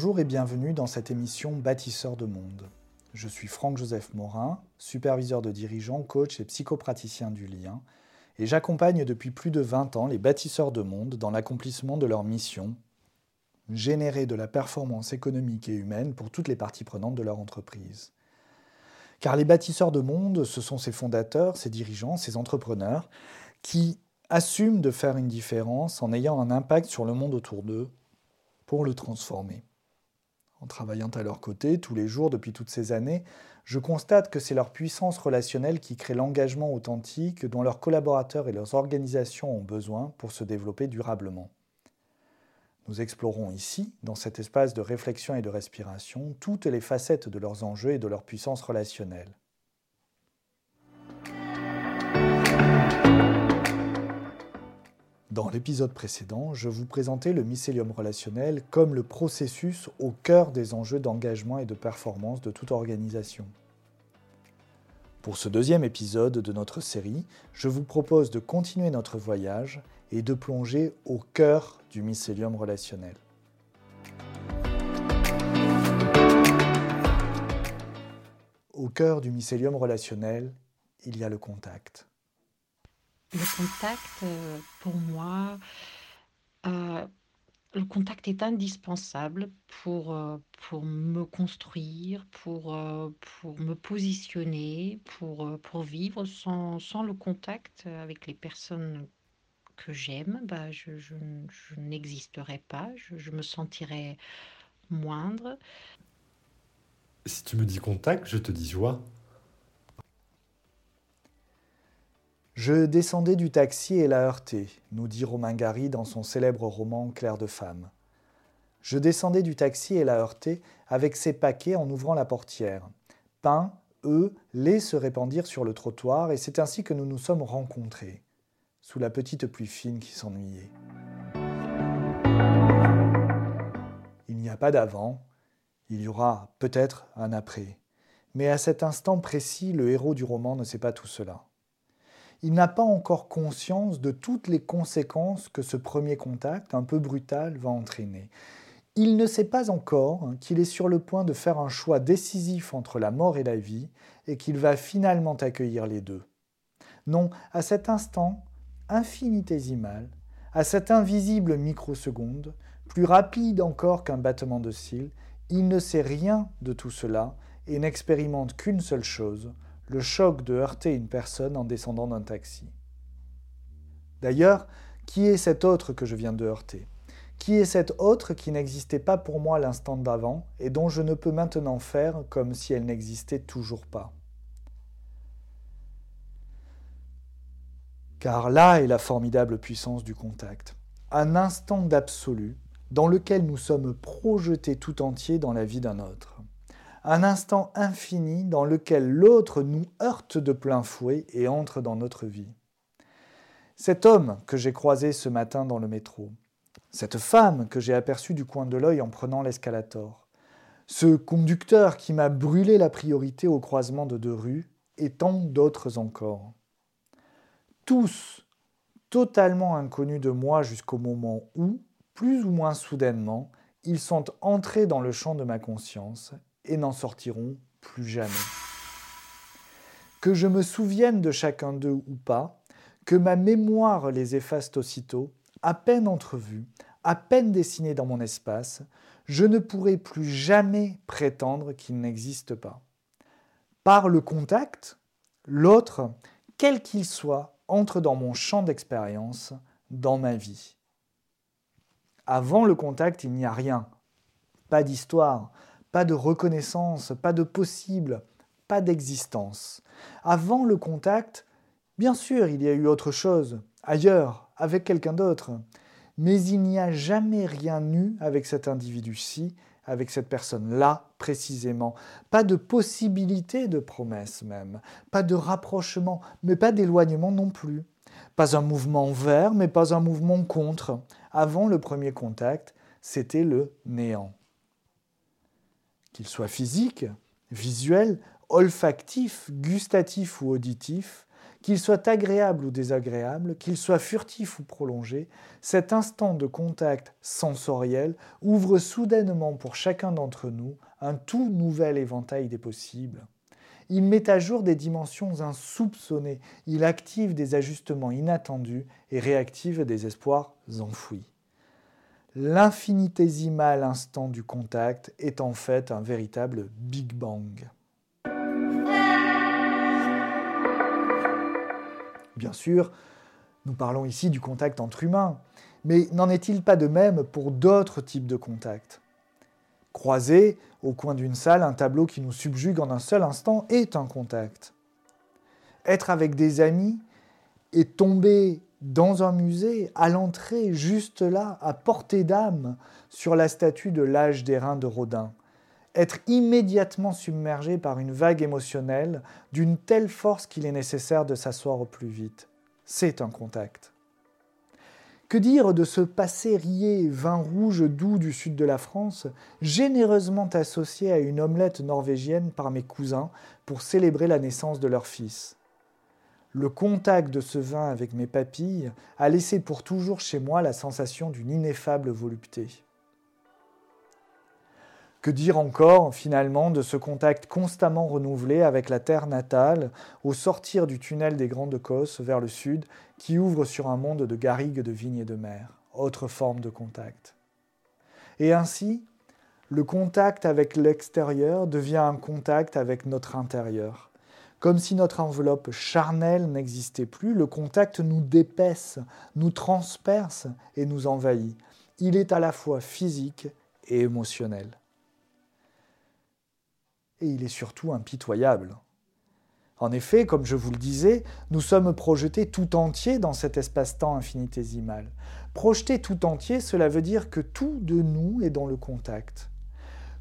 Bonjour. Et bienvenue dans cette émission Bâtisseur de monde. Je suis Franck-Joseph Morin, superviseur de dirigeants, coach et psychopraticien du lien, et j'accompagne depuis plus de 20 ans les bâtisseurs de monde dans l'accomplissement de leur mission, générer de la performance économique et humaine pour toutes les parties prenantes de leur entreprise. Car les bâtisseurs de monde, ce sont ces fondateurs, ces dirigeants, ces entrepreneurs qui assument de faire une différence en ayant un impact sur le monde autour d'eux pour le transformer. En travaillant à leur côté tous les jours depuis toutes ces années, je constate que c'est leur puissance relationnelle qui crée l'engagement authentique dont leurs collaborateurs et leurs organisations ont besoin pour se développer durablement. Nous explorons ici, dans cet espace de réflexion et de respiration, toutes les facettes de leurs enjeux et de leur puissance relationnelle. Dans l'épisode précédent, je vous présentais le mycélium relationnel comme le processus au cœur des enjeux d'engagement et de performance de toute organisation. Pour ce deuxième épisode de notre série, je vous propose de continuer notre voyage et de plonger au cœur du mycélium relationnel. Au cœur du mycélium relationnel, il y a le contact. Le contact, euh, pour moi, euh, le contact est indispensable pour, euh, pour me construire, pour, pour me positionner, pour, pour vivre. Sans, sans le contact avec les personnes que j'aime, bah, je, je, n'existerais pas, je, je me sentirais moindre. Si tu me dis contact, je te dis joie. Je descendais du taxi et la heurté, nous dit Romain Gary dans son célèbre roman Claire de femme. Je descendais du taxi et la heurté avec ses paquets en ouvrant la portière. Pain, œufs, lait se répandirent sur le trottoir et c'est ainsi que nous nous sommes rencontrés, sous la petite pluie fine qui s'ennuyait. Il n'y a pas d'avant, il y aura peut-être un après. Mais à cet instant précis, le héros du roman ne sait pas tout cela il n'a pas encore conscience de toutes les conséquences que ce premier contact, un peu brutal, va entraîner. Il ne sait pas encore hein, qu'il est sur le point de faire un choix décisif entre la mort et la vie et qu'il va finalement accueillir les deux. Non, à cet instant infinitésimal, à cette invisible microseconde, plus rapide encore qu'un battement de cils, il ne sait rien de tout cela et n'expérimente qu'une seule chose, le choc de heurter une personne en descendant d'un taxi. D'ailleurs, qui est cet autre que je viens de heurter? Qui est cet autre qui n'existait pas pour moi l'instant d'avant et dont je ne peux maintenant faire comme si elle n'existait toujours pas? Car là est la formidable puissance du contact. Un instant d'absolu dans lequel nous sommes projetés tout entier dans la vie d'un autre un instant infini dans lequel l'autre nous heurte de plein fouet et entre dans notre vie. Cet homme que j'ai croisé ce matin dans le métro, cette femme que j'ai aperçue du coin de l'œil en prenant l'escalator, ce conducteur qui m'a brûlé la priorité au croisement de deux rues, et tant d'autres encore. Tous totalement inconnus de moi jusqu'au moment où, plus ou moins soudainement, ils sont entrés dans le champ de ma conscience et n'en sortiront plus jamais. Que je me souvienne de chacun d'eux ou pas, que ma mémoire les efface aussitôt, à peine entrevus, à peine dessinés dans mon espace, je ne pourrai plus jamais prétendre qu'ils n'existent pas. Par le contact, l'autre, quel qu'il soit, entre dans mon champ d'expérience, dans ma vie. Avant le contact, il n'y a rien. Pas d'histoire, pas de reconnaissance, pas de possible, pas d'existence. Avant le contact, bien sûr, il y a eu autre chose, ailleurs, avec quelqu'un d'autre, mais il n'y a jamais rien eu avec cet individu-ci, avec cette personne-là précisément. Pas de possibilité de promesse même, pas de rapprochement, mais pas d'éloignement non plus. Pas un mouvement vers, mais pas un mouvement contre. Avant le premier contact, c'était le néant qu'il soit physique, visuel, olfactif, gustatif ou auditif, qu'il soit agréable ou désagréable, qu'il soit furtif ou prolongé, cet instant de contact sensoriel ouvre soudainement pour chacun d'entre nous un tout nouvel éventail des possibles. Il met à jour des dimensions insoupçonnées, il active des ajustements inattendus et réactive des espoirs enfouis. L'infinitésimal instant du contact est en fait un véritable Big Bang. Bien sûr, nous parlons ici du contact entre humains, mais n'en est-il pas de même pour d'autres types de contacts? Croiser au coin d'une salle un tableau qui nous subjugue en un seul instant est un contact. Être avec des amis et tomber dans un musée, à l'entrée, juste là, à portée d'âme, sur la statue de l'âge des reins de Rodin. Être immédiatement submergé par une vague émotionnelle d'une telle force qu'il est nécessaire de s'asseoir au plus vite. C'est un contact. Que dire de ce passé rié vin rouge doux du sud de la France, généreusement associé à une omelette norvégienne par mes cousins pour célébrer la naissance de leur fils? Le contact de ce vin avec mes papilles a laissé pour toujours chez moi la sensation d'une ineffable volupté. Que dire encore finalement de ce contact constamment renouvelé avec la terre natale au sortir du tunnel des Grandes Cosses vers le sud qui ouvre sur un monde de garrigues, de vignes et de mer, autre forme de contact. Et ainsi, le contact avec l'extérieur devient un contact avec notre intérieur. Comme si notre enveloppe charnelle n'existait plus, le contact nous dépaisse, nous transperce et nous envahit. Il est à la fois physique et émotionnel et il est surtout impitoyable. En effet, comme je vous le disais, nous sommes projetés tout entiers dans cet espace-temps infinitésimal. Projeter tout entier, cela veut dire que tout de nous est dans le contact.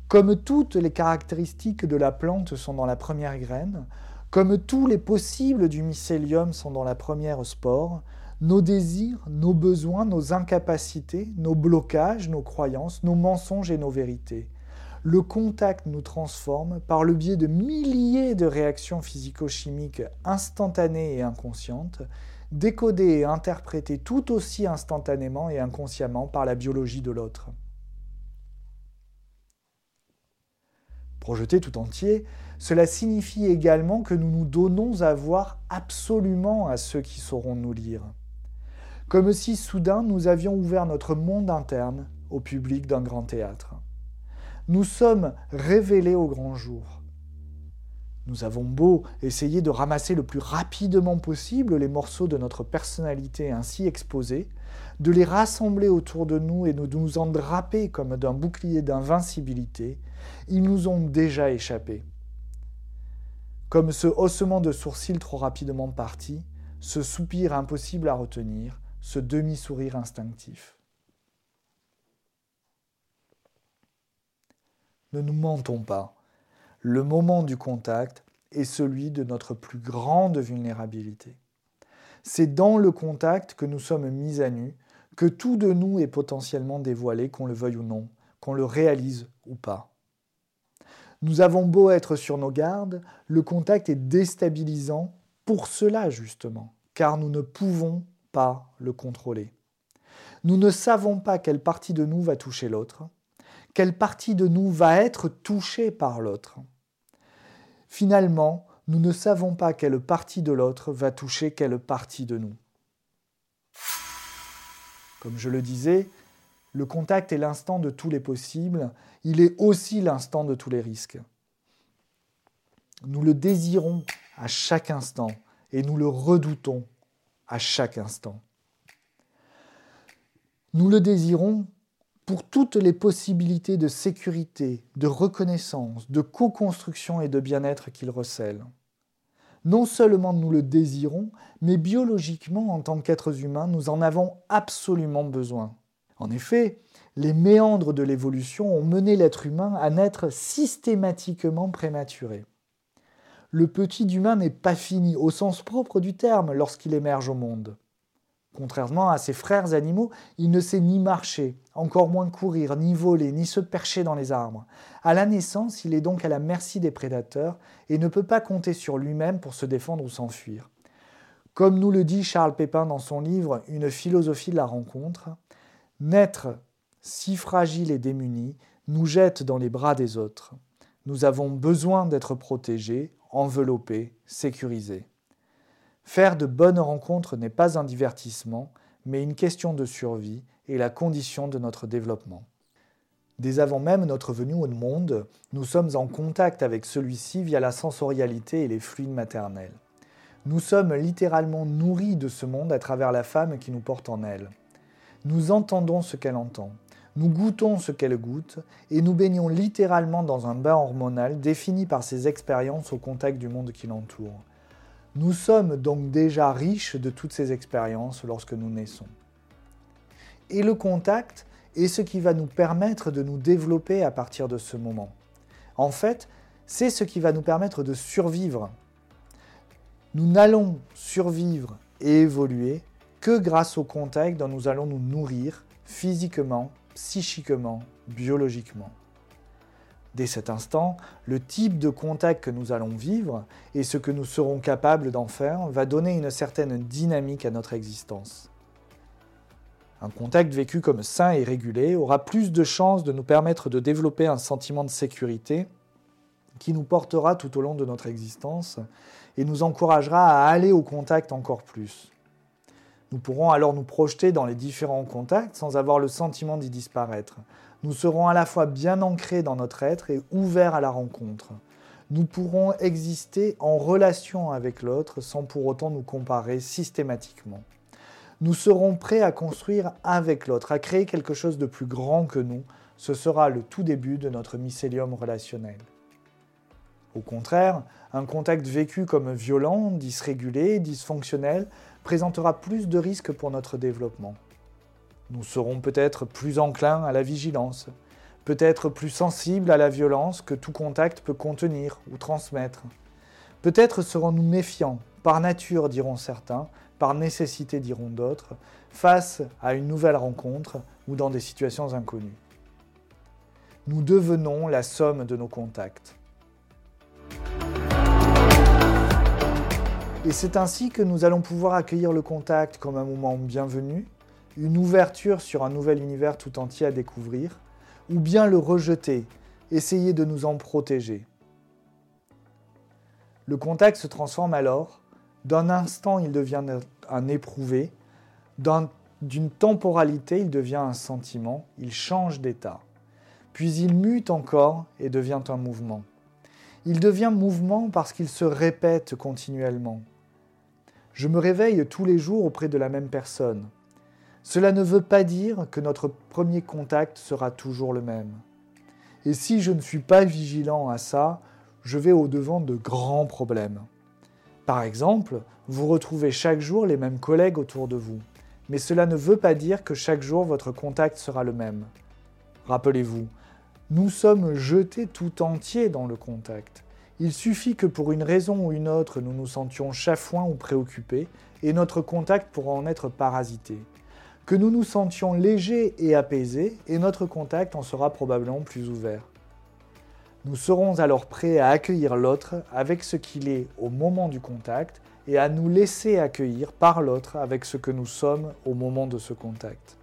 Comme toutes les caractéristiques de la plante sont dans la première graine, comme tous les possibles du mycélium sont dans la première spore, nos désirs, nos besoins, nos incapacités, nos blocages, nos croyances, nos mensonges et nos vérités le contact nous transforme par le biais de milliers de réactions physico-chimiques instantanées et inconscientes, décodées et interprétées tout aussi instantanément et inconsciemment par la biologie de l'autre. Projeté tout entier, cela signifie également que nous nous donnons à voir absolument à ceux qui sauront nous lire. Comme si soudain nous avions ouvert notre monde interne au public d'un grand théâtre nous sommes révélés au grand jour. Nous avons beau essayer de ramasser le plus rapidement possible les morceaux de notre personnalité ainsi exposés, de les rassembler autour de nous et de nous en draper comme d'un bouclier d'invincibilité, ils nous ont déjà échappé. Comme ce haussement de sourcils trop rapidement parti, ce soupir impossible à retenir, ce demi-sourire instinctif. Ne nous mentons pas. Le moment du contact est celui de notre plus grande vulnérabilité. C'est dans le contact que nous sommes mis à nu, que tout de nous est potentiellement dévoilé, qu'on le veuille ou non, qu'on le réalise ou pas. Nous avons beau être sur nos gardes, le contact est déstabilisant pour cela justement, car nous ne pouvons pas le contrôler. Nous ne savons pas quelle partie de nous va toucher l'autre, quelle partie de nous va être touchée par l'autre. Finalement, nous ne savons pas quelle partie de l'autre va toucher quelle partie de nous. Comme je le disais, le contact est l'instant de tous les possibles, il est aussi l'instant de tous les risques. Nous le désirons à chaque instant et nous le redoutons à chaque instant. Nous le désirons pour toutes les possibilités de sécurité, de reconnaissance, de co-construction et de bien-être qu'il recèle. Non seulement nous le désirons, mais biologiquement, en tant qu'êtres humains, nous en avons absolument besoin. En effet, les méandres de l'évolution ont mené l'être humain à naître systématiquement prématuré. Le petit humain n'est pas fini au sens propre du terme lorsqu'il émerge au monde. Contrairement à ses frères animaux, il ne sait ni marcher, encore moins courir, ni voler, ni se percher dans les arbres. À la naissance, il est donc à la merci des prédateurs et ne peut pas compter sur lui-même pour se défendre ou s'enfuir. Comme nous le dit Charles Pépin dans son livre Une philosophie de la rencontre, naître si fragile et démuni nous jette dans les bras des autres. Nous avons besoin d'être protégés, enveloppés, sécurisés. Faire de bonnes rencontres n'est pas un divertissement, mais une question de survie et la condition de notre développement. Dès avant même notre venue au monde, nous sommes en contact avec celui-ci via la sensorialité et les fluides maternels. Nous sommes littéralement nourris de ce monde à travers la femme qui nous porte en elle. Nous entendons ce qu'elle entend, nous goûtons ce qu'elle goûte, et nous baignons littéralement dans un bain hormonal défini par ses expériences au contact du monde qui l'entoure. Nous sommes donc déjà riches de toutes ces expériences lorsque nous naissons. Et le contact est ce qui va nous permettre de nous développer à partir de ce moment. En fait, c'est ce qui va nous permettre de survivre. Nous n'allons survivre et évoluer grâce au contact dont nous allons nous nourrir physiquement, psychiquement, biologiquement. Dès cet instant, le type de contact que nous allons vivre et ce que nous serons capables d'en faire va donner une certaine dynamique à notre existence. Un contact vécu comme sain et régulé aura plus de chances de nous permettre de développer un sentiment de sécurité qui nous portera tout au long de notre existence et nous encouragera à aller au contact encore plus. Nous pourrons alors nous projeter dans les différents contacts sans avoir le sentiment d'y disparaître, nous serons à la fois bien ancrés dans notre être et ouverts à la rencontre. Nous pourrons exister en relation avec l'autre sans pour autant nous comparer systématiquement. Nous serons prêts à construire avec l'autre, à créer quelque chose de plus grand que nous. Ce sera le tout début de notre mycélium relationnel. Au contraire, un contact vécu comme violent, dysrégulé, dysfonctionnel présentera plus de risques pour notre développement. Nous serons peut-être plus enclins à la vigilance, peut-être plus sensibles à la violence que tout contact peut contenir ou transmettre. Peut-être serons-nous méfiants, par nature diront certains, par nécessité diront d'autres, face à une nouvelle rencontre ou dans des situations inconnues. Nous devenons la somme de nos contacts. Et c'est ainsi que nous allons pouvoir accueillir le contact comme un moment bienvenu une ouverture sur un nouvel univers tout entier à découvrir, ou bien le rejeter, essayer de nous en protéger. Le contact se transforme alors, d'un instant il devient un éprouvé, d'une temporalité il devient un sentiment, il change d'état, puis il mute encore et devient un mouvement. Il devient mouvement parce qu'il se répète continuellement. Je me réveille tous les jours auprès de la même personne. Cela ne veut pas dire que notre premier contact sera toujours le même. Et si je ne suis pas vigilant à ça, je vais au-devant de grands problèmes. Par exemple, vous retrouvez chaque jour les mêmes collègues autour de vous, mais cela ne veut pas dire que chaque jour votre contact sera le même. Rappelez-vous, nous sommes jetés tout entiers dans le contact. Il suffit que pour une raison ou une autre nous nous sentions chafouins ou préoccupés, et notre contact pourra en être parasité que nous nous sentions légers et apaisés, et notre contact en sera probablement plus ouvert. Nous serons alors prêts à accueillir l'autre avec ce qu'il est au moment du contact et à nous laisser accueillir par l'autre avec ce que nous sommes au moment de ce contact.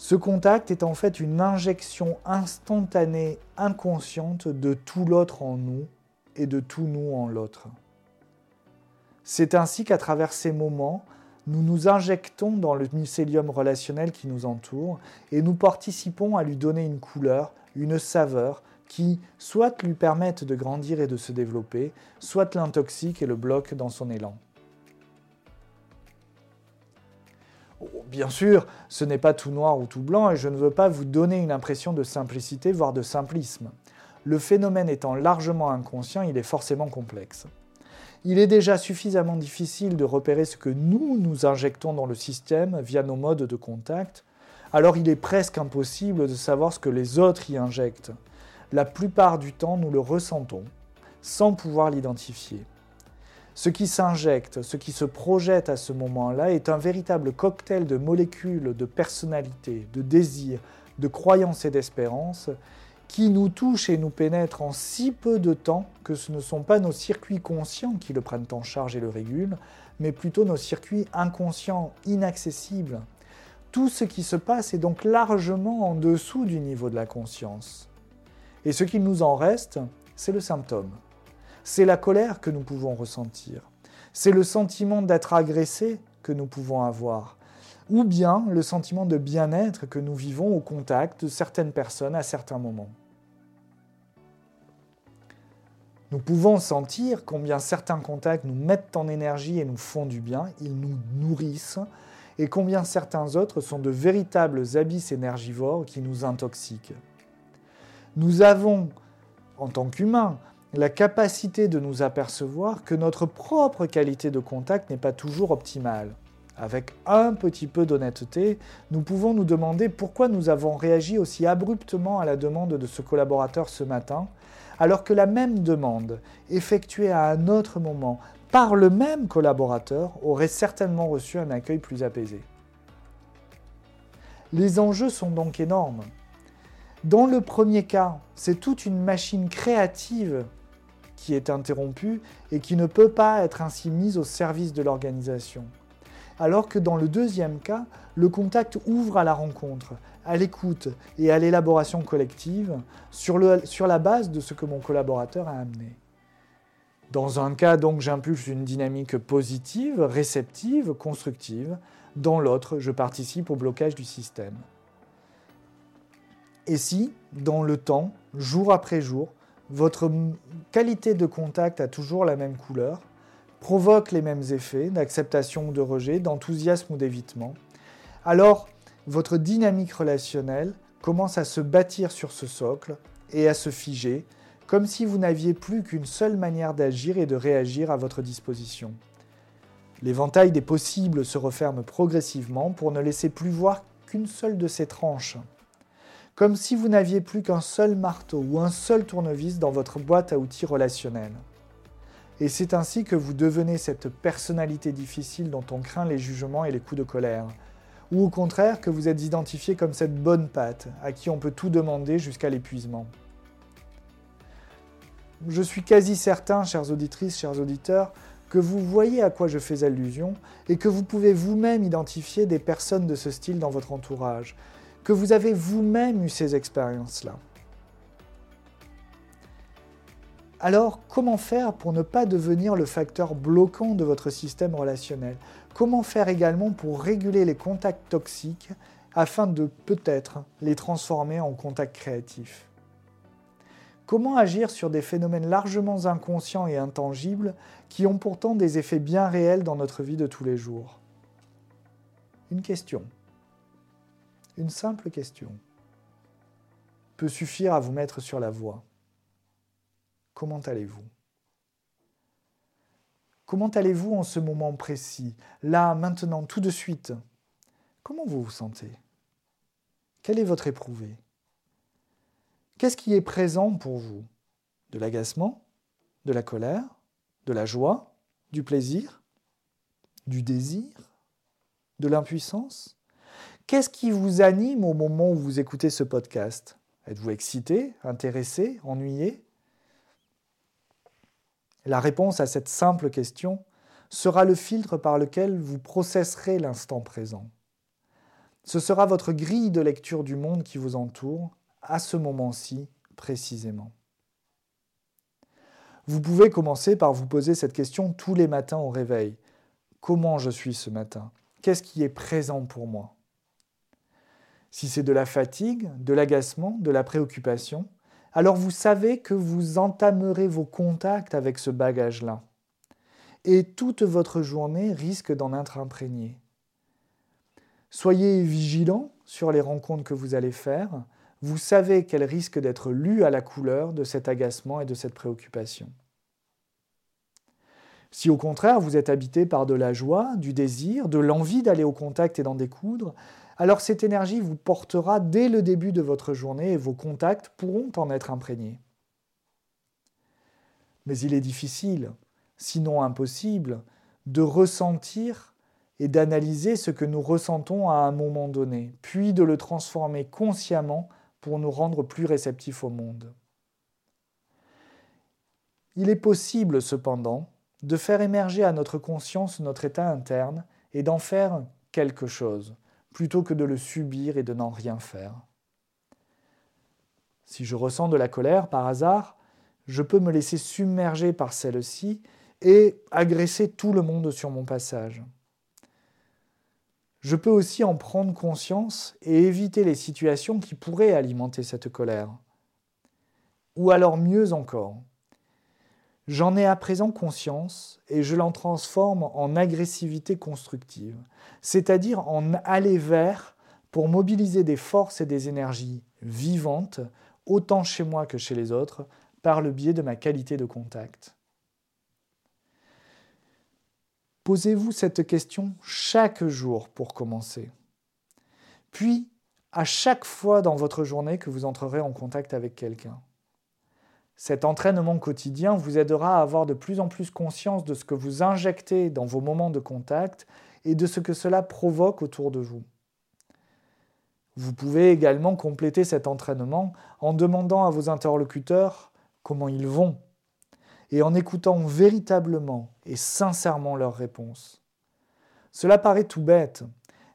Ce contact est en fait une injection instantanée, inconsciente de tout l'autre en nous et de tout nous en l'autre. C'est ainsi qu'à travers ces moments, nous nous injectons dans le mycélium relationnel qui nous entoure et nous participons à lui donner une couleur, une saveur qui soit lui permettent de grandir et de se développer, soit l'intoxique et le bloque dans son élan. Bien sûr, ce n'est pas tout noir ou tout blanc et je ne veux pas vous donner une impression de simplicité, voire de simplisme. Le phénomène étant largement inconscient, il est forcément complexe il est déjà suffisamment difficile de repérer ce que nous nous injectons dans le système via nos modes de contact, alors il est presque impossible de savoir ce que les autres y injectent. La plupart du temps, nous le ressentons, sans pouvoir l'identifier. Ce qui s'injecte, ce qui se projette à ce moment-là est un véritable cocktail de molécules, de personnalités, de désirs, de croyances et d'espérances qui nous touche et nous pénètre en si peu de temps que ce ne sont pas nos circuits conscients qui le prennent en charge et le régulent, mais plutôt nos circuits inconscients, inaccessibles. Tout ce qui se passe est donc largement en dessous du niveau de la conscience. Et ce qu'il nous en reste, c'est le symptôme. C'est la colère que nous pouvons ressentir. C'est le sentiment d'être agressé que nous pouvons avoir. Ou bien le sentiment de bien-être que nous vivons au contact de certaines personnes à certains moments. Nous pouvons sentir combien certains contacts nous mettent en énergie et nous font du bien, ils nous nourrissent, et combien certains autres sont de véritables abysses énergivores qui nous intoxiquent. Nous avons, en tant qu'humains, la capacité de nous apercevoir que notre propre qualité de contact n'est pas toujours optimale. Avec un petit peu d'honnêteté, nous pouvons nous demander pourquoi nous avons réagi aussi abruptement à la demande de ce collaborateur ce matin, alors que la même demande, effectuée à un autre moment par le même collaborateur, aurait certainement reçu un accueil plus apaisé. Les enjeux sont donc énormes. Dans le premier cas, c'est toute une machine créative qui est interrompue et qui ne peut pas être ainsi mise au service de l'organisation. Alors que dans le deuxième cas, le contact ouvre à la rencontre, à l'écoute et à l'élaboration collective sur, sur la base de ce que mon collaborateur a amené. Dans un cas, donc, j'impulse une dynamique positive, réceptive, constructive. Dans l'autre, je participe au blocage du système. Et si, dans le temps, jour après jour, votre qualité de contact a toujours la même couleur, provoque les mêmes effets d'acceptation ou de rejet, d'enthousiasme ou d'évitement, alors votre dynamique relationnelle commence à se bâtir sur ce socle et à se figer, comme si vous n'aviez plus qu'une seule manière d'agir et de réagir à votre disposition. L'éventail des possibles se referme progressivement pour ne laisser plus voir qu'une seule de ces tranches. Comme si vous n'aviez plus qu'un seul marteau ou un seul tournevis dans votre boîte à outils relationnelle. Et c'est ainsi que vous devenez cette personnalité difficile dont on craint les jugements et les coups de colère, ou au contraire que vous êtes identifié comme cette bonne patte à qui on peut tout demander jusqu'à l'épuisement. Je suis quasi certain, chères auditrices, chers auditeurs, que vous voyez à quoi je fais allusion et que vous pouvez vous-même identifier des personnes de ce style dans votre entourage, que vous avez vous-même eu ces expériences-là. Alors, comment faire pour ne pas devenir le facteur bloquant de votre système relationnel? Comment faire également pour réguler les contacts toxiques afin de peut-être les transformer en contacts créatifs? Comment agir sur des phénomènes largement inconscients et intangibles qui ont pourtant des effets bien réels dans notre vie de tous les jours? Une question. Une simple question. Peut suffire à vous mettre sur la voie. Comment allez-vous? Comment allez-vous en ce moment précis, là, maintenant, tout de suite. Comment vous vous sentez? Quel est votre éprouvé Qu'est-ce qui est présent pour vous? De l'agacement? De la colère? De la joie? Du plaisir? Du désir? De l'impuissance? Qu'est-ce qui vous anime au moment où vous écoutez ce podcast? Êtes-vous excité, intéressé, ennuyé? La réponse à cette simple question sera le filtre par lequel vous processerez l'instant présent. Ce sera votre grille de lecture du monde qui vous entoure, à ce moment-ci précisément. Vous pouvez commencer par vous poser cette question tous les matins au réveil. Comment je suis ce matin? Qu'est-ce qui est présent pour moi? Si c'est de la fatigue, de l'agacement, de la préoccupation, alors vous savez que vous entamerez vos contacts avec ce bagage-là. Et toute votre journée risque d'en être imprégnée. Soyez vigilants sur les rencontres que vous allez faire. Vous savez qu'elles risquent d'être lues à la couleur de cet agacement et de cette préoccupation. Si au contraire vous êtes habité par de la joie, du désir, de l'envie d'aller au contact et d'en découdre, alors cette énergie vous portera dès le début de votre journée et vos contacts pourront en être imprégnés. Mais il est difficile, sinon impossible, de ressentir et d'analyser ce que nous ressentons à un moment donné, puis de le transformer consciemment pour nous rendre plus réceptifs au monde. Il est possible cependant de faire émerger à notre conscience notre état interne et d'en faire quelque chose, plutôt que de le subir et de n'en rien faire. Si je ressens de la colère par hasard, je peux me laisser submerger par celle-ci et agresser tout le monde sur mon passage. Je peux aussi en prendre conscience et éviter les situations qui pourraient alimenter cette colère. Ou alors mieux encore, j'en ai à présent conscience et je l'en transforme en agressivité constructive, c'est-à-dire en aller vers pour mobiliser des forces et des énergies vivantes, autant chez moi que chez les autres, par le biais de ma qualité de contact. Posez-vous cette question chaque jour pour commencer. Puis, à chaque fois dans votre journée que vous entrerez en contact avec quelqu'un. Cet entraînement quotidien vous aidera à avoir de plus en plus conscience de ce que vous injectez dans vos moments de contact et de ce que cela provoque autour de vous. Vous pouvez également compléter cet entraînement en demandant à vos interlocuteurs comment ils vont et en écoutant véritablement et sincèrement leurs réponses. Cela paraît tout bête,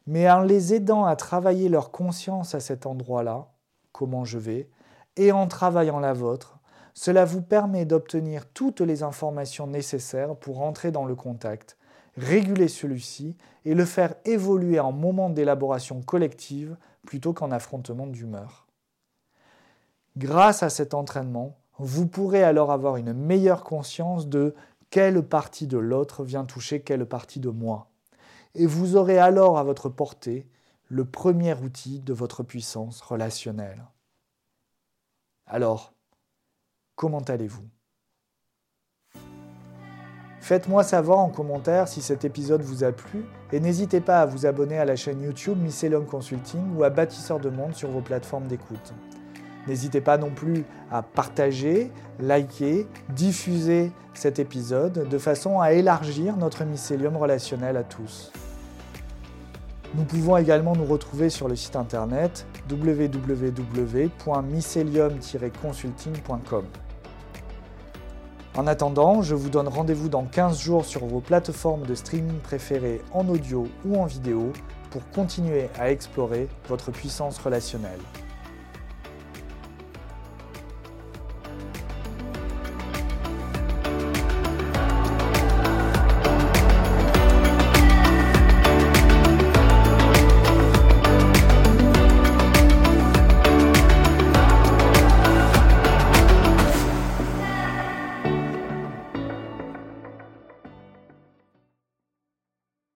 mais en les aidant à travailler leur conscience à cet endroit-là, comment je vais, et en travaillant la vôtre, cela vous permet d'obtenir toutes les informations nécessaires pour entrer dans le contact, réguler celui-ci et le faire évoluer en moment d'élaboration collective plutôt qu'en affrontement d'humeur. Grâce à cet entraînement, vous pourrez alors avoir une meilleure conscience de quelle partie de l'autre vient toucher quelle partie de moi. Et vous aurez alors à votre portée le premier outil de votre puissance relationnelle. Alors, comment allez-vous? Faites-moi savoir en commentaire si cet épisode vous a plu et n'hésitez pas à vous abonner à la chaîne YouTube Mycelium Consulting ou à Bâtisseur de Monde sur vos plateformes d'écoute. N'hésitez pas non plus à partager, liker, diffuser cet épisode de façon à élargir notre mycélium relationnel à tous. Nous pouvons également nous retrouver sur le site internet www.mycelium-consulting.com. En attendant, je vous donne rendez-vous dans 15 jours sur vos plateformes de streaming préférées en audio ou en vidéo pour continuer à explorer votre puissance relationnelle.